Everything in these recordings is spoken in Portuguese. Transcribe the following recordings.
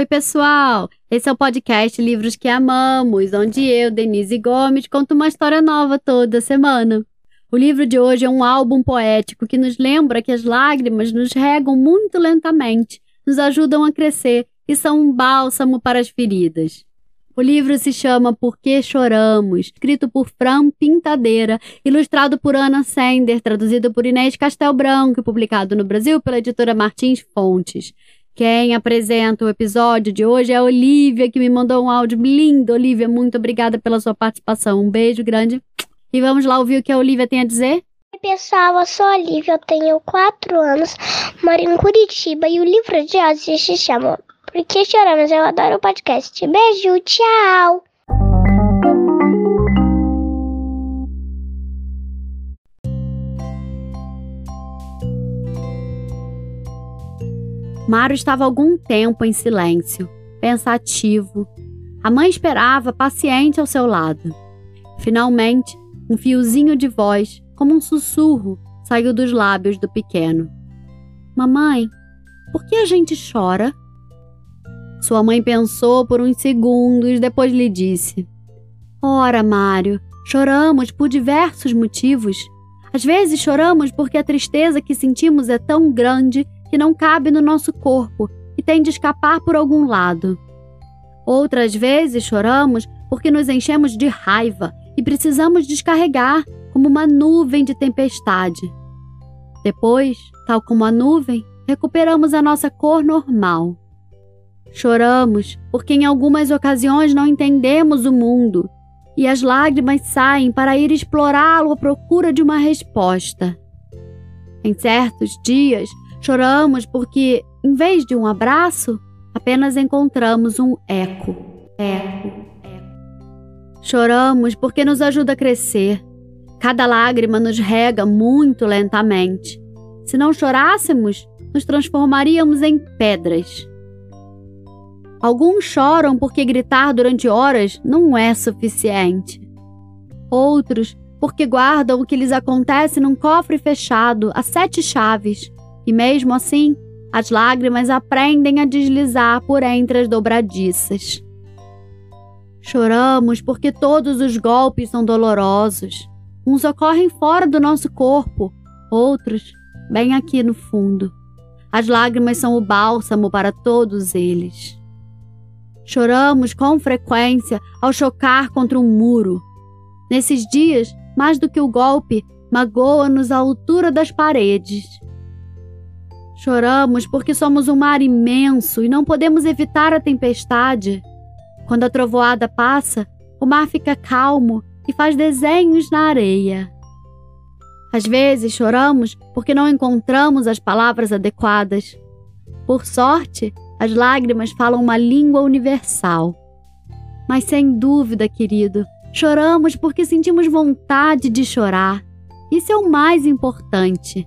Oi, pessoal! Esse é o podcast Livros que Amamos, onde eu, Denise Gomes, conto uma história nova toda semana. O livro de hoje é um álbum poético que nos lembra que as lágrimas nos regam muito lentamente, nos ajudam a crescer e são um bálsamo para as feridas. O livro se chama Por que Choramos, escrito por Fran Pintadeira, ilustrado por Ana Sender, traduzido por Inês Castel Branco e publicado no Brasil pela editora Martins Fontes. Quem apresenta o episódio de hoje é a Olivia, que me mandou um áudio lindo. Olivia, muito obrigada pela sua participação. Um beijo grande. E vamos lá ouvir o que a Olivia tem a dizer? Oi, pessoal, eu sou a Olivia, eu tenho 4 anos, moro em Curitiba e o livro de hoje se chama Por que Choramos? Eu adoro o podcast. Beijo, tchau! Mário estava algum tempo em silêncio, pensativo. A mãe esperava, paciente ao seu lado. Finalmente, um fiozinho de voz, como um sussurro, saiu dos lábios do pequeno. Mamãe, por que a gente chora? Sua mãe pensou por uns segundos, depois lhe disse: Ora, Mário, choramos por diversos motivos. Às vezes choramos porque a tristeza que sentimos é tão grande que não cabe no nosso corpo e tem de escapar por algum lado. Outras vezes choramos porque nos enchemos de raiva e precisamos descarregar como uma nuvem de tempestade. Depois, tal como a nuvem, recuperamos a nossa cor normal. Choramos porque em algumas ocasiões não entendemos o mundo e as lágrimas saem para ir explorá-lo à procura de uma resposta. Em certos dias, Choramos porque, em vez de um abraço, apenas encontramos um eco, eco, eco. Choramos porque nos ajuda a crescer. Cada lágrima nos rega muito lentamente. Se não chorássemos, nos transformaríamos em pedras. Alguns choram porque gritar durante horas não é suficiente. Outros porque guardam o que lhes acontece num cofre fechado a sete chaves e mesmo assim, as lágrimas aprendem a deslizar por entre as dobradiças. Choramos porque todos os golpes são dolorosos. Uns ocorrem fora do nosso corpo, outros bem aqui no fundo. As lágrimas são o bálsamo para todos eles. Choramos com frequência ao chocar contra um muro. Nesses dias, mais do que o golpe, magoa-nos a altura das paredes. Choramos porque somos um mar imenso e não podemos evitar a tempestade. Quando a trovoada passa, o mar fica calmo e faz desenhos na areia. Às vezes choramos porque não encontramos as palavras adequadas. Por sorte, as lágrimas falam uma língua universal. Mas sem dúvida, querido, choramos porque sentimos vontade de chorar. Isso é o mais importante.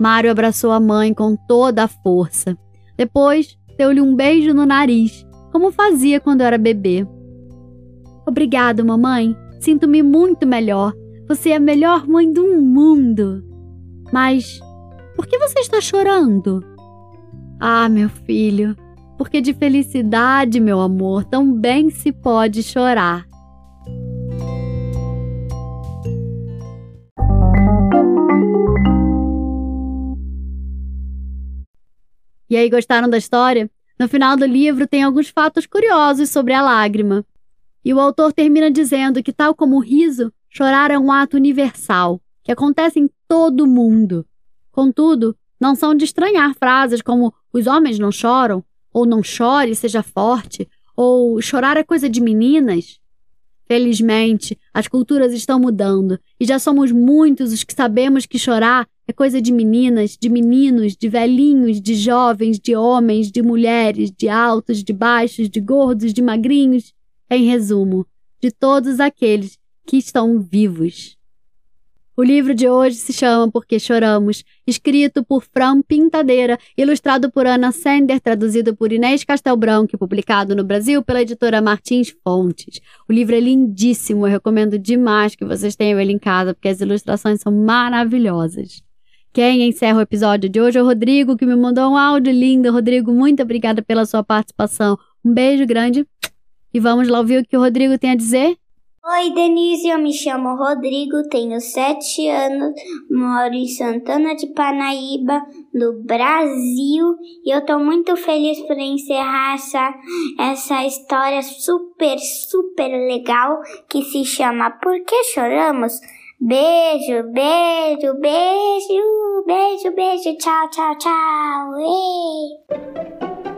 Mário abraçou a mãe com toda a força. Depois, deu-lhe um beijo no nariz, como fazia quando era bebê. Obrigado, mamãe. Sinto-me muito melhor. Você é a melhor mãe do mundo. Mas por que você está chorando? Ah, meu filho, porque de felicidade, meu amor, também se pode chorar. E aí, gostaram da história? No final do livro tem alguns fatos curiosos sobre a lágrima. E o autor termina dizendo que, tal como o riso, chorar é um ato universal, que acontece em todo o mundo. Contudo, não são de estranhar frases como os homens não choram, ou não chore, seja forte, ou chorar é coisa de meninas. Felizmente, as culturas estão mudando e já somos muitos os que sabemos que chorar é coisa de meninas, de meninos, de velhinhos, de jovens, de homens, de mulheres, de altos, de baixos, de gordos, de magrinhos. Em resumo, de todos aqueles que estão vivos. O livro de hoje se chama Porque Choramos, escrito por Fran Pintadeira, ilustrado por Ana Sender, traduzido por Inês Castelbranco e publicado no Brasil pela editora Martins Fontes. O livro é lindíssimo, eu recomendo demais que vocês tenham ele em casa, porque as ilustrações são maravilhosas. Quem encerra o episódio de hoje é o Rodrigo, que me mandou um áudio lindo. Rodrigo, muito obrigada pela sua participação. Um beijo grande. E vamos lá ouvir o que o Rodrigo tem a dizer? Oi, Denise, eu me chamo Rodrigo, tenho sete anos, moro em Santana de Panaíba, no Brasil, e eu tô muito feliz por encerrar essa, essa história super, super legal que se chama Por que Choramos? Beijo, beijo, beijo, beijo, beijo, tchau, tchau, tchau. Ei.